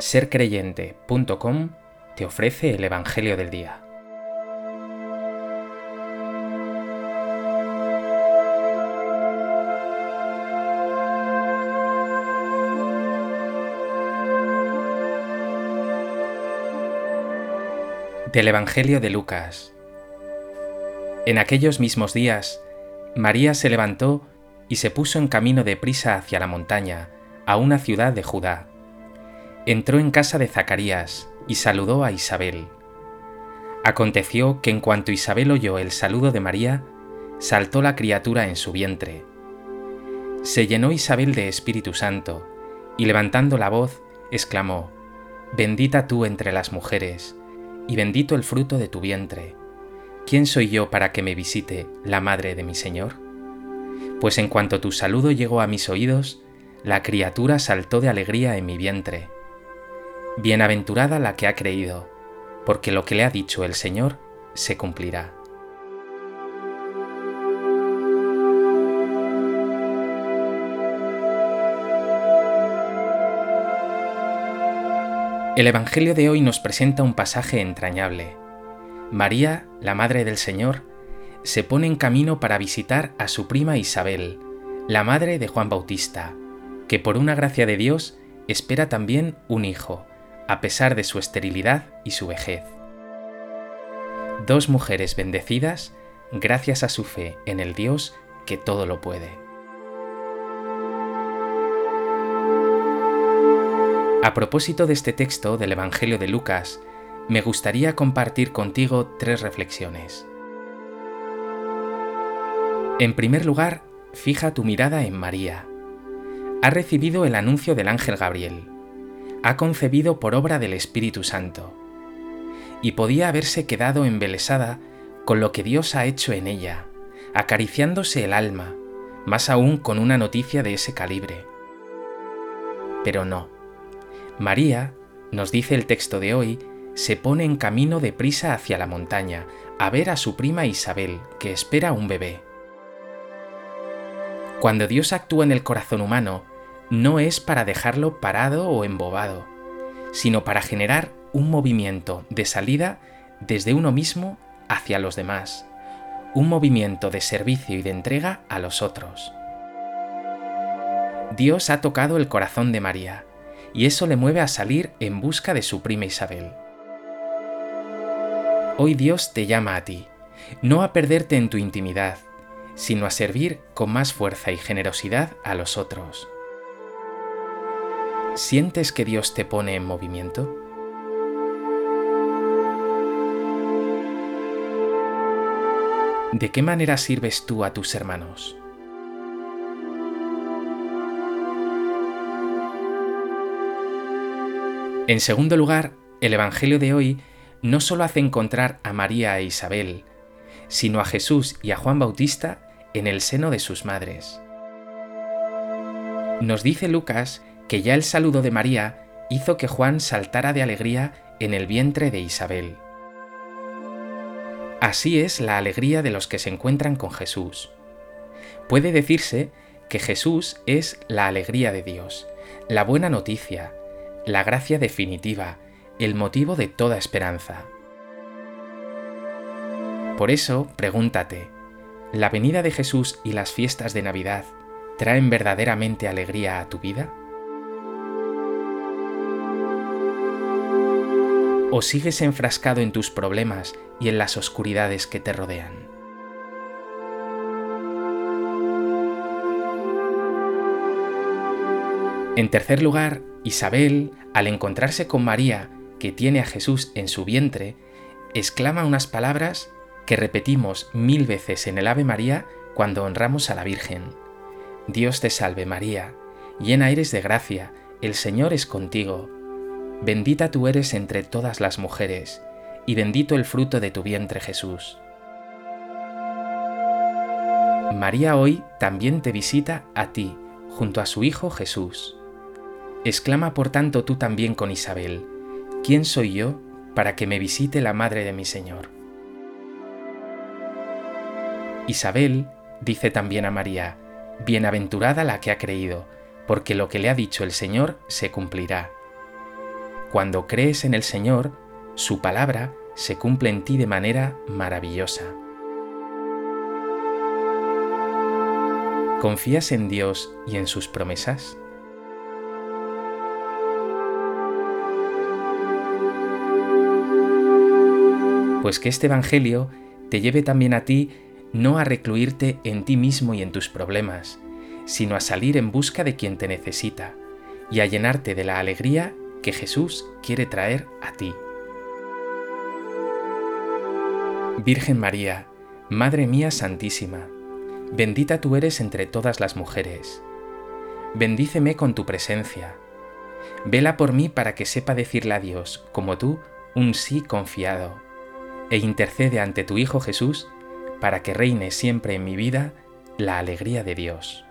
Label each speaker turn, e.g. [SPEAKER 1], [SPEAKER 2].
[SPEAKER 1] sercreyente.com te ofrece el Evangelio del Día. Del Evangelio de Lucas. En aquellos mismos días, María se levantó y se puso en camino de prisa hacia la montaña, a una ciudad de Judá. Entró en casa de Zacarías y saludó a Isabel. Aconteció que en cuanto Isabel oyó el saludo de María, saltó la criatura en su vientre. Se llenó Isabel de Espíritu Santo, y levantando la voz, exclamó, Bendita tú entre las mujeres, y bendito el fruto de tu vientre. ¿Quién soy yo para que me visite la madre de mi Señor? Pues en cuanto tu saludo llegó a mis oídos, la criatura saltó de alegría en mi vientre. Bienaventurada la que ha creído, porque lo que le ha dicho el Señor se cumplirá. El Evangelio de hoy nos presenta un pasaje entrañable. María, la Madre del Señor, se pone en camino para visitar a su prima Isabel, la madre de Juan Bautista, que por una gracia de Dios espera también un hijo, a pesar de su esterilidad y su vejez. Dos mujeres bendecidas gracias a su fe en el Dios que todo lo puede. A propósito de este texto del Evangelio de Lucas, me gustaría compartir contigo tres reflexiones. En primer lugar, fija tu mirada en María. Ha recibido el anuncio del ángel Gabriel. Ha concebido por obra del Espíritu Santo. Y podía haberse quedado embelesada con lo que Dios ha hecho en ella, acariciándose el alma, más aún con una noticia de ese calibre. Pero no María, nos dice el texto de hoy, se pone en camino de prisa hacia la montaña a ver a su prima Isabel, que espera un bebé. Cuando Dios actúa en el corazón humano, no es para dejarlo parado o embobado, sino para generar un movimiento de salida desde uno mismo hacia los demás, un movimiento de servicio y de entrega a los otros. Dios ha tocado el corazón de María, y eso le mueve a salir en busca de su prima Isabel. Hoy Dios te llama a ti, no a perderte en tu intimidad, sino a servir con más fuerza y generosidad a los otros. ¿Sientes que Dios te pone en movimiento? ¿De qué manera sirves tú a tus hermanos? En segundo lugar, el Evangelio de hoy no solo hace encontrar a María e Isabel, sino a Jesús y a Juan Bautista en el seno de sus madres. Nos dice Lucas que ya el saludo de María hizo que Juan saltara de alegría en el vientre de Isabel. Así es la alegría de los que se encuentran con Jesús. Puede decirse que Jesús es la alegría de Dios, la buena noticia, la gracia definitiva, el motivo de toda esperanza. Por eso, pregúntate, ¿la venida de Jesús y las fiestas de Navidad traen verdaderamente alegría a tu vida? ¿O sigues enfrascado en tus problemas y en las oscuridades que te rodean? En tercer lugar, Isabel, al encontrarse con María, que tiene a Jesús en su vientre, exclama unas palabras que repetimos mil veces en el Ave María cuando honramos a la Virgen. Dios te salve María, llena eres de gracia, el Señor es contigo. Bendita tú eres entre todas las mujeres, y bendito el fruto de tu vientre Jesús. María hoy también te visita a ti, junto a su Hijo Jesús. Exclama por tanto tú también con Isabel, ¿quién soy yo para que me visite la madre de mi Señor? Isabel dice también a María, Bienaventurada la que ha creído, porque lo que le ha dicho el Señor se cumplirá. Cuando crees en el Señor, su palabra se cumple en ti de manera maravillosa. ¿Confías en Dios y en sus promesas? Pues que este Evangelio te lleve también a ti no a recluirte en ti mismo y en tus problemas, sino a salir en busca de quien te necesita y a llenarte de la alegría que Jesús quiere traer a ti. Virgen María, Madre mía Santísima, bendita tú eres entre todas las mujeres. Bendíceme con tu presencia. Vela por mí para que sepa decirle a Dios, como tú, un sí confiado, e intercede ante tu Hijo Jesús para que reine siempre en mi vida la alegría de Dios.